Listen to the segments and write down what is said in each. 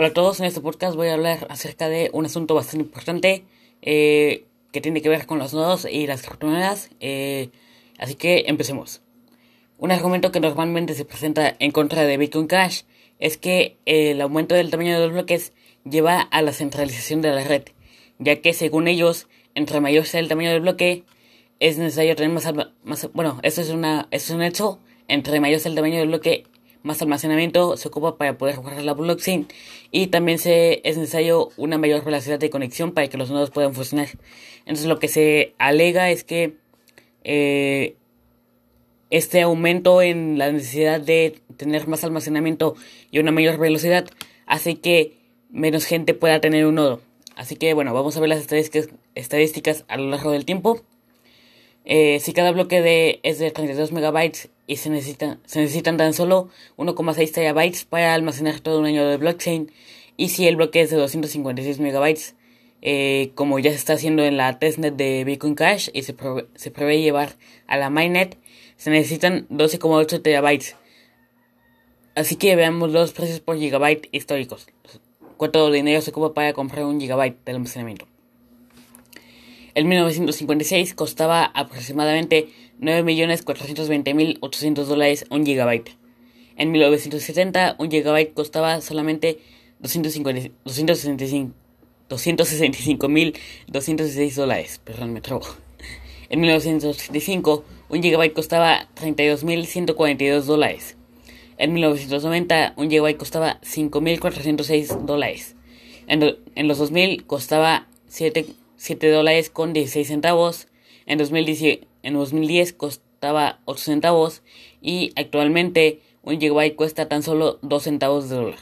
Hola a todos, en este podcast voy a hablar acerca de un asunto bastante importante eh, que tiene que ver con los nodos y las criptomonedas. Eh, así que empecemos. Un argumento que normalmente se presenta en contra de Bitcoin Cash es que el aumento del tamaño de los bloques lleva a la centralización de la red, ya que según ellos, entre mayor sea el tamaño del bloque, es necesario tener más, más bueno, eso es una, eso es un hecho, entre mayor sea el tamaño del bloque, más almacenamiento se ocupa para poder jugar la blockchain y también se, es necesario una mayor velocidad de conexión para que los nodos puedan funcionar. Entonces lo que se alega es que eh, este aumento en la necesidad de tener más almacenamiento y una mayor velocidad hace que menos gente pueda tener un nodo. Así que bueno, vamos a ver las estadísticas, estadísticas a lo largo del tiempo. Eh, si cada bloque de, es de 32 megabytes y se, necesita, se necesitan tan solo 1,6 terabytes para almacenar todo un año de blockchain, y si el bloque es de 256 megabytes, eh, como ya se está haciendo en la testnet de Bitcoin Cash y se, se prevé llevar a la mainnet, se necesitan 12,8 terabytes. Así que veamos los precios por gigabyte históricos. ¿Cuánto dinero se ocupa para comprar un gigabyte de almacenamiento? En 1956 costaba aproximadamente 9.420.800 dólares un gigabyte. En 1970 un gigabyte costaba solamente 265.216 dólares. Perdón, me trabo. En 1985 un gigabyte costaba 32.142 dólares. En 1990 un gigabyte costaba 5.406 dólares. En, en los 2000 costaba 7 7 dólares con 16 centavos. En 2010, en 2010 costaba 8 centavos y actualmente un gigabyte cuesta tan solo 2 centavos de dólar.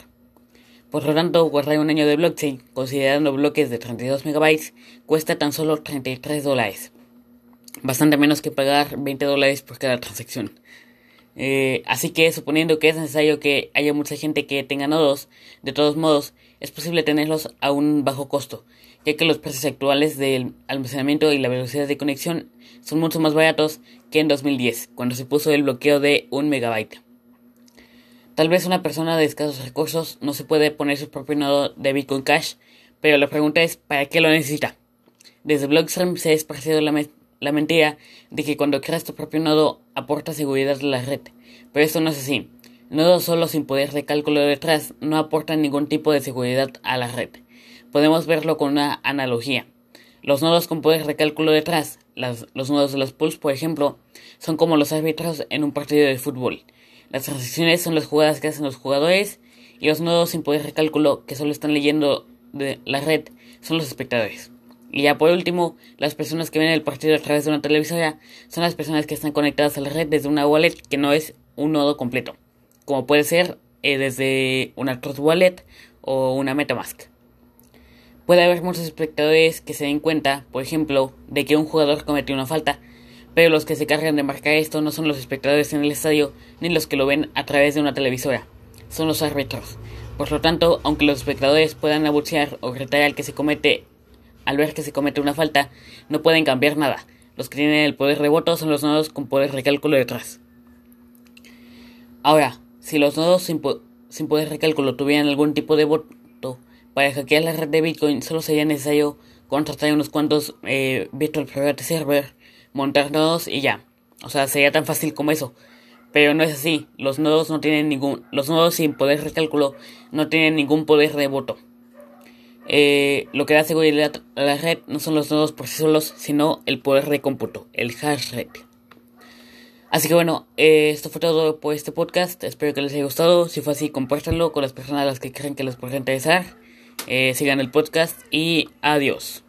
Por lo tanto, guardar un año de blockchain, considerando bloques de 32 megabytes, cuesta tan solo 33 dólares. Bastante menos que pagar 20 dólares por cada transacción. Eh, así que suponiendo que es necesario que haya mucha gente que tenga nodos, de todos modos, es posible tenerlos a un bajo costo, ya que los precios actuales del almacenamiento y la velocidad de conexión son mucho más baratos que en 2010, cuando se puso el bloqueo de un megabyte. Tal vez una persona de escasos recursos no se puede poner su propio nodo de Bitcoin Cash, pero la pregunta es ¿para qué lo necesita? Desde Blockstream se ha esparcido la, la mentira de que cuando creas tu propio nodo aporta seguridad a la red, pero esto no es así. Nodos solo sin poder de cálculo detrás no aportan ningún tipo de seguridad a la red. Podemos verlo con una analogía. Los nodos con poder de cálculo detrás, los nodos de los pools, por ejemplo, son como los árbitros en un partido de fútbol. Las transacciones son las jugadas que hacen los jugadores y los nodos sin poder de cálculo que solo están leyendo de la red son los espectadores. Y ya por último, las personas que ven el partido a través de una televisora son las personas que están conectadas a la red desde una wallet que no es un nodo completo como puede ser eh, desde una Trust Wallet o una Metamask. Puede haber muchos espectadores que se den cuenta, por ejemplo, de que un jugador cometió una falta, pero los que se cargan de marcar esto no son los espectadores en el estadio ni los que lo ven a través de una televisora, son los árbitros. Por lo tanto, aunque los espectadores puedan abuchear o gritar al que se comete al ver que se comete una falta, no pueden cambiar nada. Los que tienen el poder de voto son los nodos con poder de cálculo detrás. Ahora, si los nodos sin, poder de cálculo tuvieran algún tipo de voto para hackear la red de Bitcoin, solo sería necesario contratar unos cuantos eh, Virtual Private Server, montar nodos y ya. O sea, sería tan fácil como eso. Pero no es así. Los nodos no tienen ningún, los nodos sin poder de cálculo no tienen ningún poder de voto. Eh, lo que da seguridad a la red no son los nodos por sí solos, sino el poder de cómputo, el hash rate. Así que bueno, eh, esto fue todo por este podcast. Espero que les haya gustado. Si fue así, compártanlo con las personas a las que creen que les puede interesar. Eh, sigan el podcast y adiós.